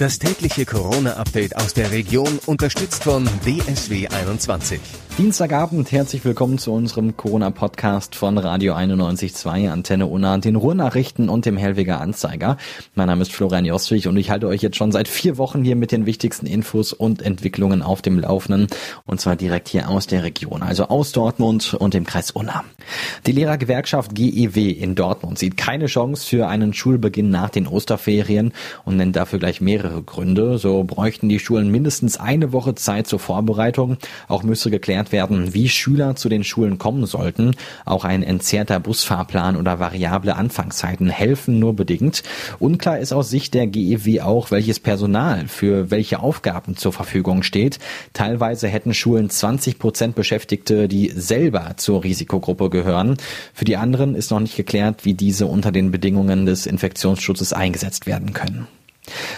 Das tägliche Corona-Update aus der Region unterstützt von DSW 21. Dienstagabend, herzlich willkommen zu unserem Corona-Podcast von Radio 91.2, Antenne Unna, den Ruhrnachrichten und dem Hellweger Anzeiger. Mein Name ist Florian Jostwig und ich halte euch jetzt schon seit vier Wochen hier mit den wichtigsten Infos und Entwicklungen auf dem Laufenden und zwar direkt hier aus der Region, also aus Dortmund und dem Kreis Unna. Die Lehrergewerkschaft GEW in Dortmund sieht keine Chance für einen Schulbeginn nach den Osterferien und nennt dafür gleich mehrere Gründe. So bräuchten die Schulen mindestens eine Woche Zeit zur Vorbereitung. Auch müsste geklärt werden, wie Schüler zu den Schulen kommen sollten. Auch ein entzerrter Busfahrplan oder variable Anfangszeiten helfen nur bedingt. Unklar ist aus Sicht der GEW auch, welches Personal für welche Aufgaben zur Verfügung steht. Teilweise hätten Schulen 20 Prozent Beschäftigte, die selber zur Risikogruppe gehören. Für die anderen ist noch nicht geklärt, wie diese unter den Bedingungen des Infektionsschutzes eingesetzt werden können.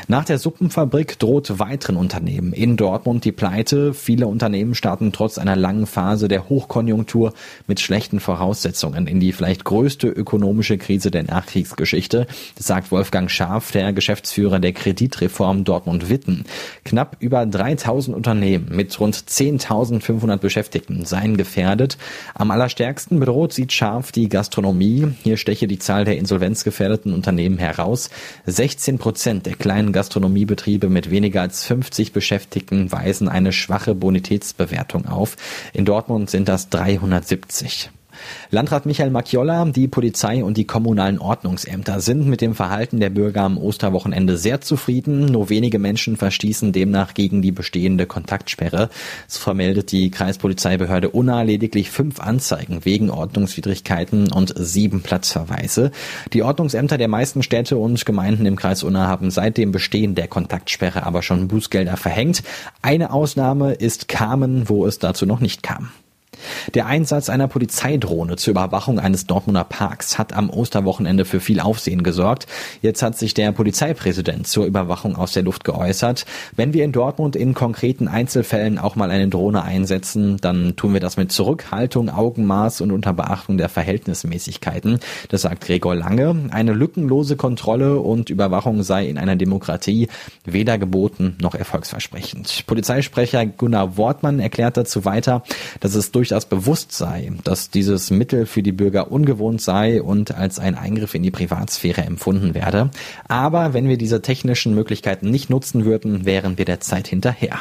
Nach der Suppenfabrik droht weiteren Unternehmen in Dortmund die Pleite. Viele Unternehmen starten trotz einer langen Phase der Hochkonjunktur mit schlechten Voraussetzungen in die vielleicht größte ökonomische Krise der Nachkriegsgeschichte. Das sagt Wolfgang Scharf, der Geschäftsführer der Kreditreform Dortmund-Witten. Knapp über 3000 Unternehmen mit rund 10.500 Beschäftigten seien gefährdet. Am allerstärksten bedroht sieht Scharf die Gastronomie. Hier steche die Zahl der insolvenzgefährdeten Unternehmen heraus. 16 Prozent der kleinen Gastronomiebetriebe mit weniger als 50 Beschäftigten weisen eine schwache Bonitätsbewertung auf. In Dortmund sind das 370. Landrat Michael Macchiolla, die Polizei und die kommunalen Ordnungsämter sind mit dem Verhalten der Bürger am Osterwochenende sehr zufrieden. Nur wenige Menschen verstießen demnach gegen die bestehende Kontaktsperre. Es vermeldet die Kreispolizeibehörde Unna lediglich fünf Anzeigen wegen Ordnungswidrigkeiten und sieben Platzverweise. Die Ordnungsämter der meisten Städte und Gemeinden im Kreis Unna haben seit dem Bestehen der Kontaktsperre aber schon Bußgelder verhängt. Eine Ausnahme ist Kamen, wo es dazu noch nicht kam. Der Einsatz einer Polizeidrohne zur Überwachung eines Dortmunder Parks hat am Osterwochenende für viel Aufsehen gesorgt. Jetzt hat sich der Polizeipräsident zur Überwachung aus der Luft geäußert. Wenn wir in Dortmund in konkreten Einzelfällen auch mal eine Drohne einsetzen, dann tun wir das mit Zurückhaltung, Augenmaß und unter Beachtung der Verhältnismäßigkeiten. Das sagt Gregor Lange. Eine lückenlose Kontrolle und Überwachung sei in einer Demokratie weder geboten noch erfolgsversprechend. Polizeisprecher Gunnar Wortmann erklärt dazu weiter, dass es durch durchaus bewusst sei, dass dieses Mittel für die Bürger ungewohnt sei und als ein Eingriff in die Privatsphäre empfunden werde. Aber wenn wir diese technischen Möglichkeiten nicht nutzen würden, wären wir der Zeit hinterher.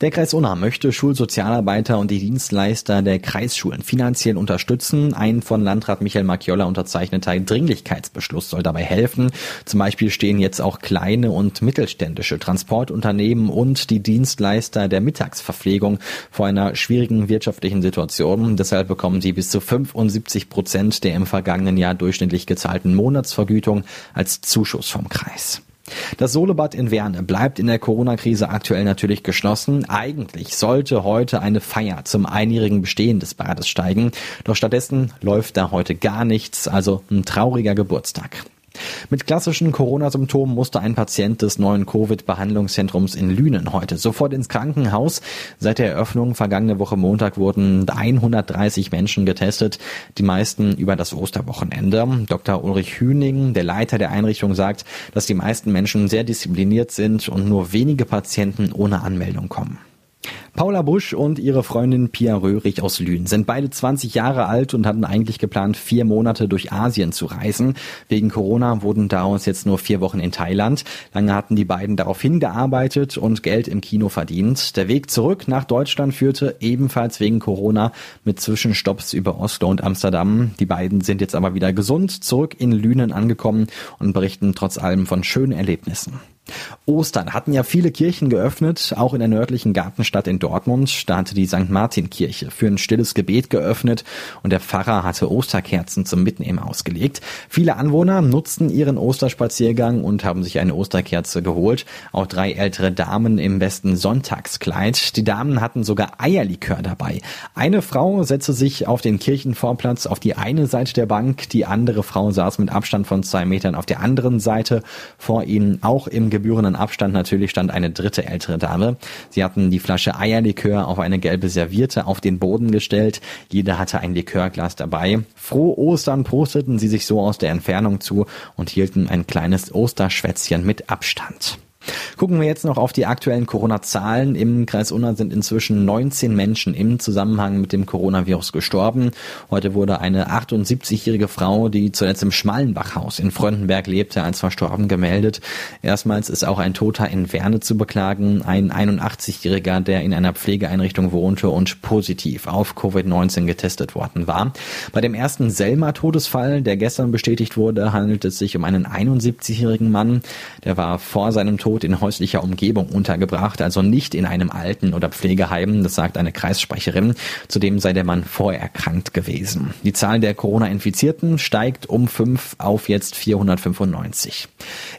Der Kreis Unna möchte Schulsozialarbeiter und die Dienstleister der Kreisschulen finanziell unterstützen. Ein von Landrat Michael Macchiolla unterzeichneter Dringlichkeitsbeschluss soll dabei helfen. Zum Beispiel stehen jetzt auch kleine und mittelständische Transportunternehmen und die Dienstleister der Mittagsverpflegung vor einer schwierigen wirtschaftlichen Situation. Deshalb bekommen sie bis zu 75 Prozent der im vergangenen Jahr durchschnittlich gezahlten Monatsvergütung als Zuschuss vom Kreis. Das Solebad in Werne bleibt in der Corona-Krise aktuell natürlich geschlossen. Eigentlich sollte heute eine Feier zum einjährigen Bestehen des Bades steigen. Doch stattdessen läuft da heute gar nichts, also ein trauriger Geburtstag. Mit klassischen Corona-Symptomen musste ein Patient des neuen Covid-Behandlungszentrums in Lünen heute sofort ins Krankenhaus. Seit der Eröffnung vergangene Woche Montag wurden 130 Menschen getestet, die meisten über das Osterwochenende. Dr. Ulrich Hüning, der Leiter der Einrichtung, sagt, dass die meisten Menschen sehr diszipliniert sind und nur wenige Patienten ohne Anmeldung kommen. Paula Busch und ihre Freundin Pia Röhrig aus Lünen sind beide 20 Jahre alt und hatten eigentlich geplant, vier Monate durch Asien zu reisen. Wegen Corona wurden daraus jetzt nur vier Wochen in Thailand. Lange hatten die beiden darauf hingearbeitet und Geld im Kino verdient. Der Weg zurück nach Deutschland führte ebenfalls wegen Corona mit Zwischenstopps über Oslo und Amsterdam. Die beiden sind jetzt aber wieder gesund zurück in Lünen angekommen und berichten trotz allem von schönen Erlebnissen. Ostern hatten ja viele Kirchen geöffnet, auch in der nördlichen Gartenstadt in Dortmund. Da hatte die St. Martin Kirche für ein stilles Gebet geöffnet und der Pfarrer hatte Osterkerzen zum Mitnehmen ausgelegt. Viele Anwohner nutzten ihren Osterspaziergang und haben sich eine Osterkerze geholt. Auch drei ältere Damen im besten Sonntagskleid. Die Damen hatten sogar Eierlikör dabei. Eine Frau setzte sich auf den Kirchenvorplatz auf die eine Seite der Bank, die andere Frau saß mit Abstand von zwei Metern auf der anderen Seite. Vor ihnen auch im gebührenden Abstand natürlich stand eine dritte ältere Dame. Sie hatten die Flasche Eierlikör auf eine gelbe Serviette auf den Boden gestellt. Jeder hatte ein Likörglas dabei. Frohe Ostern posteten sie sich so aus der Entfernung zu und hielten ein kleines Osterschwätzchen mit Abstand. Gucken wir jetzt noch auf die aktuellen Corona-Zahlen. Im Kreis Unna sind inzwischen 19 Menschen im Zusammenhang mit dem Coronavirus gestorben. Heute wurde eine 78-jährige Frau, die zuletzt im Schmallenbachhaus in Fröndenberg lebte, als verstorben gemeldet. Erstmals ist auch ein Toter in Werne zu beklagen, ein 81-jähriger, der in einer Pflegeeinrichtung wohnte und positiv auf Covid-19 getestet worden war. Bei dem ersten Selma-Todesfall, der gestern bestätigt wurde, handelt es sich um einen 71-jährigen Mann. Der war vor seinem Tod Tod in häuslicher Umgebung untergebracht, also nicht in einem Alten- oder Pflegeheim, das sagt eine Kreissprecherin. Zudem sei der Mann vorerkrankt gewesen. Die Zahl der Corona-Infizierten steigt um fünf auf jetzt 495.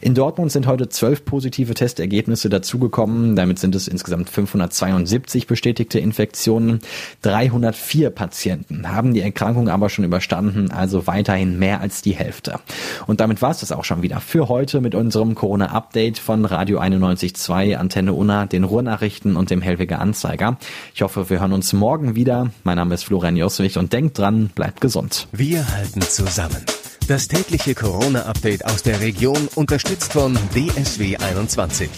In Dortmund sind heute zwölf positive Testergebnisse dazugekommen. Damit sind es insgesamt 572 bestätigte Infektionen. 304 Patienten haben die Erkrankung aber schon überstanden, also weiterhin mehr als die Hälfte. Und damit war es das auch schon wieder für heute mit unserem Corona-Update von Radio Radio 91.2, Antenne Unna, den Ruhrnachrichten und dem Hellweger Anzeiger. Ich hoffe, wir hören uns morgen wieder. Mein Name ist Florian Joswig und denkt dran, bleibt gesund. Wir halten zusammen. Das tägliche Corona-Update aus der Region unterstützt von DSW 21.